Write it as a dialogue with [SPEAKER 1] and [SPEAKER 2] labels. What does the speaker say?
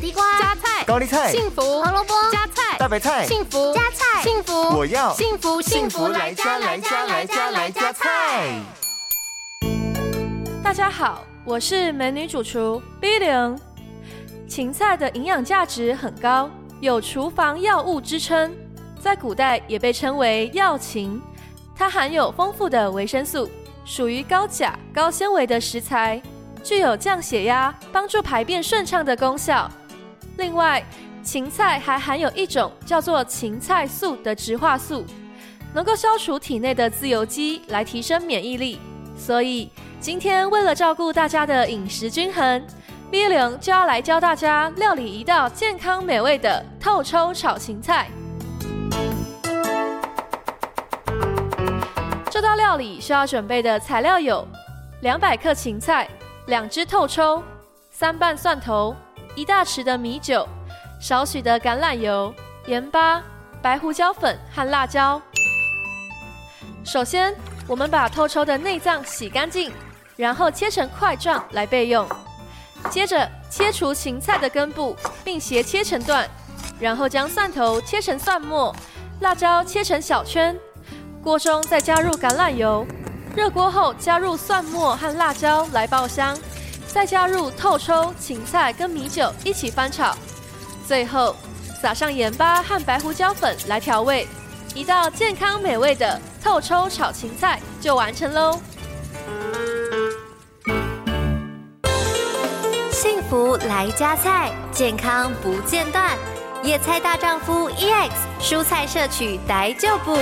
[SPEAKER 1] 地瓜、
[SPEAKER 2] 加菜、
[SPEAKER 3] 高丽菜、
[SPEAKER 2] 幸福、
[SPEAKER 1] 胡萝卜、
[SPEAKER 2] 加菜、
[SPEAKER 3] 大白菜、
[SPEAKER 2] 幸福、
[SPEAKER 1] 加菜、
[SPEAKER 2] 幸福，
[SPEAKER 3] 我要
[SPEAKER 2] 幸福
[SPEAKER 3] 幸福来加来加来加来加菜。
[SPEAKER 4] 大家好，我是美女主厨 B 零。芹菜的营养价值很高，有厨房药物之称，在古代也被称为药芹。它含有丰富的维生素，属于高钾、高纤维的食材，具有降血压、帮助排便顺畅的功效。另外，芹菜还含有一种叫做芹菜素的植化素，能够消除体内的自由基，来提升免疫力。所以，今天为了照顾大家的饮食均衡。B 零就要来教大家料理一道健康美味的透抽炒芹菜。这道料理需要准备的材料有：两百克芹菜、两只透抽、三瓣蒜头、一大匙的米酒、少许的橄榄油、盐巴、白胡椒粉和辣椒。首先，我们把透抽的内脏洗干净，然后切成块状来备用。接着切除芹菜的根部，并斜切成段，然后将蒜头切成蒜末，辣椒切成小圈。锅中再加入橄榄油，热锅后加入蒜末和辣椒来爆香，再加入透抽、芹菜跟米酒一起翻炒，最后撒上盐巴和白胡椒粉来调味，一道健康美味的透抽炒芹菜就完成喽。
[SPEAKER 1] 幸福来加菜，健康不间断。野菜大丈夫 EX，蔬菜摄取逮就补。